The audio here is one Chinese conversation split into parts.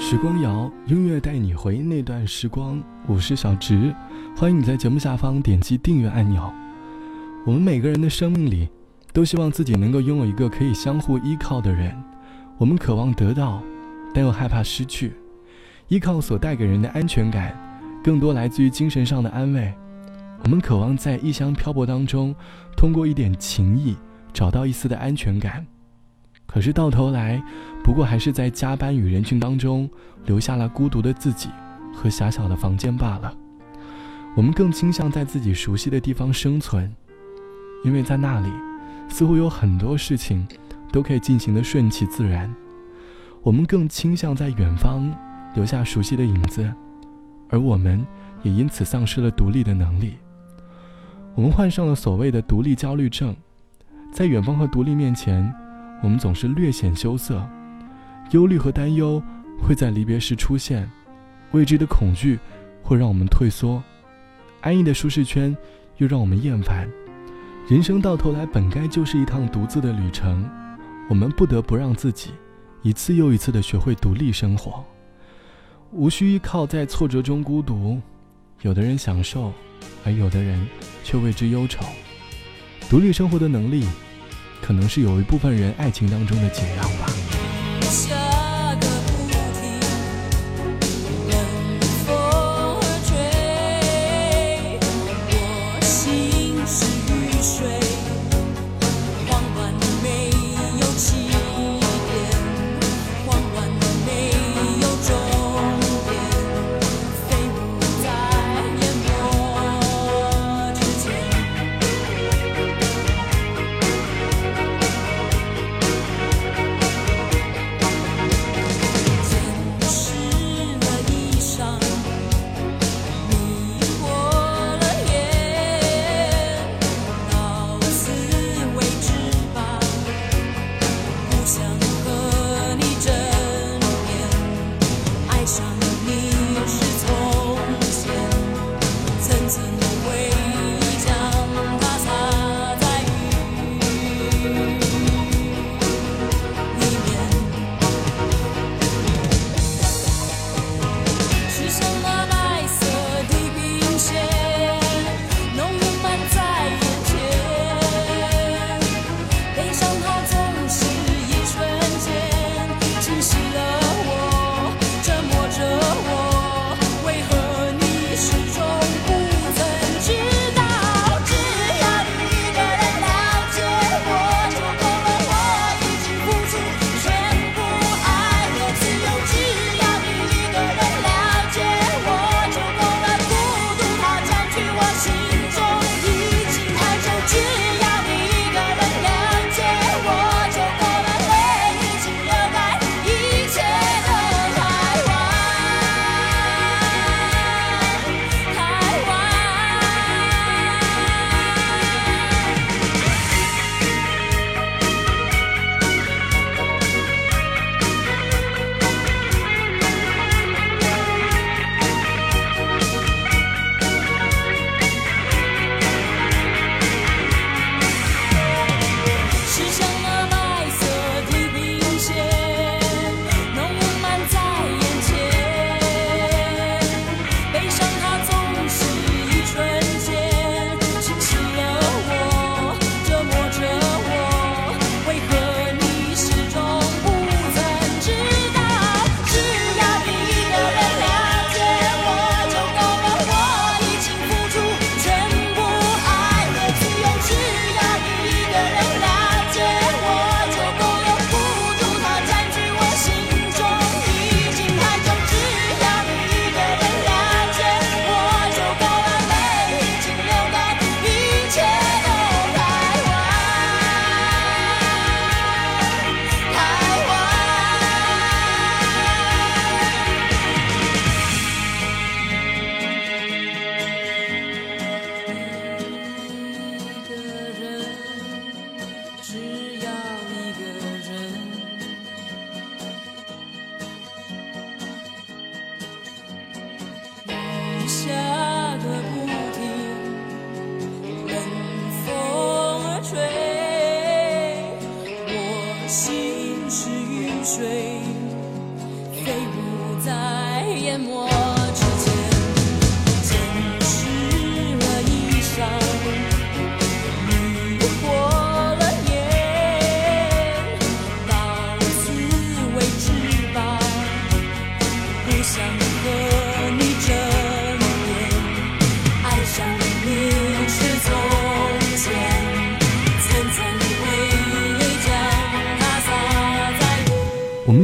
时光谣，音乐带你回那段时光。我是小直，欢迎你在节目下方点击订阅按钮。我们每个人的生命里，都希望自己能够拥有一个可以相互依靠的人。我们渴望得到，但又害怕失去。依靠所带给人的安全感，更多来自于精神上的安慰。我们渴望在异乡漂泊当中，通过一点情谊，找到一丝的安全感。可是到头来，不过还是在加班与人群当中，留下了孤独的自己和狭小的房间罢了。我们更倾向在自己熟悉的地方生存，因为在那里，似乎有很多事情都可以进行的顺其自然。我们更倾向在远方留下熟悉的影子，而我们也因此丧失了独立的能力。我们患上了所谓的独立焦虑症，在远方和独立面前。我们总是略显羞涩，忧虑和担忧会在离别时出现，未知的恐惧会让我们退缩，安逸的舒适圈又让我们厌烦。人生到头来本该就是一趟独自的旅程，我们不得不让自己一次又一次的学会独立生活，无需依靠在挫折中孤独。有的人享受，而有的人却为之忧愁。独立生活的能力。可能是有一部分人爱情当中的解药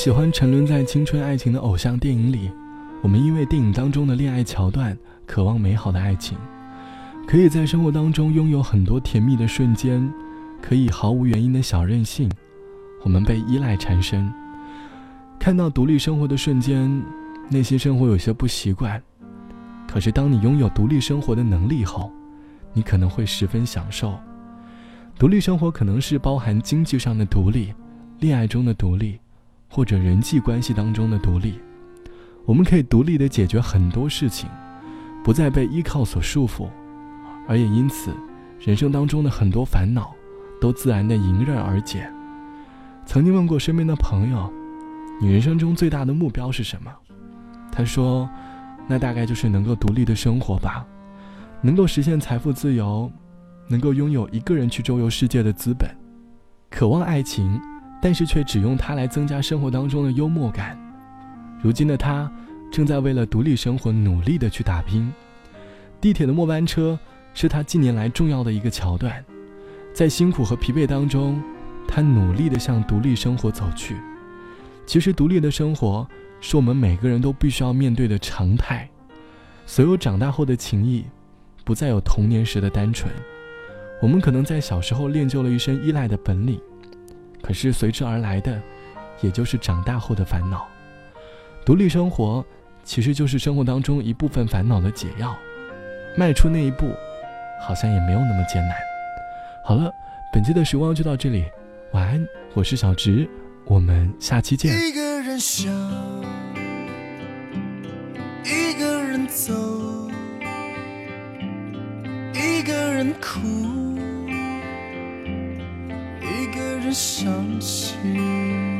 喜欢沉沦在青春爱情的偶像电影里，我们因为电影当中的恋爱桥段，渴望美好的爱情，可以在生活当中拥有很多甜蜜的瞬间，可以毫无原因的小任性，我们被依赖缠身。看到独立生活的瞬间，内心生活有些不习惯，可是当你拥有独立生活的能力后，你可能会十分享受。独立生活可能是包含经济上的独立，恋爱中的独立。或者人际关系当中的独立，我们可以独立的解决很多事情，不再被依靠所束缚，而也因此，人生当中的很多烦恼都自然的迎刃而解。曾经问过身边的朋友：“你人生中最大的目标是什么？”他说：“那大概就是能够独立的生活吧，能够实现财富自由，能够拥有一个人去周游世界的资本，渴望爱情。”但是却只用它来增加生活当中的幽默感。如今的他，正在为了独立生活努力的去打拼。地铁的末班车是他近年来重要的一个桥段，在辛苦和疲惫当中，他努力的向独立生活走去。其实，独立的生活是我们每个人都必须要面对的常态。所有长大后的情谊，不再有童年时的单纯。我们可能在小时候练就了一身依赖的本领。可是随之而来的，也就是长大后的烦恼。独立生活，其实就是生活当中一部分烦恼的解药。迈出那一步，好像也没有那么艰难。好了，本期的时光就到这里，晚安，我是小直，我们下期见。一个人想，一个人走，一个人哭。伤心。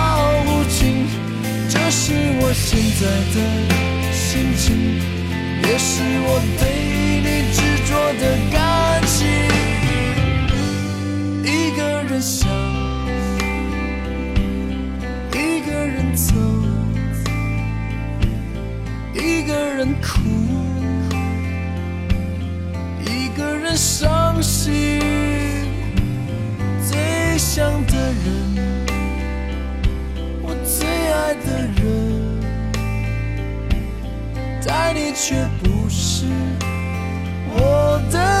我现在的心情，也是我对你执着的感情。一个人想，一个人走，一个人哭，一个人伤心。最想的人。我最爱的人，爱你却不是。我的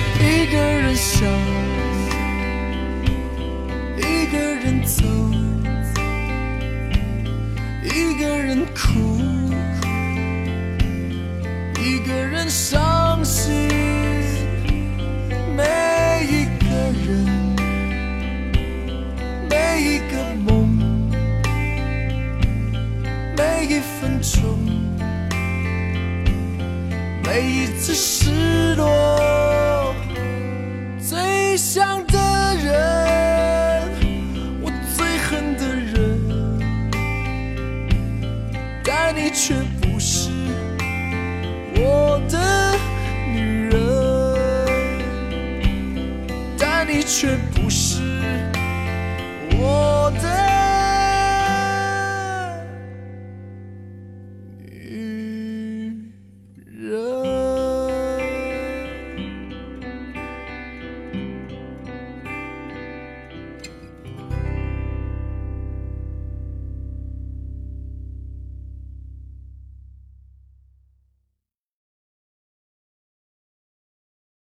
一个人想，一个人走，一个人哭，一个人伤心。每一个人，每一个梦，每一分钟，每一次失落，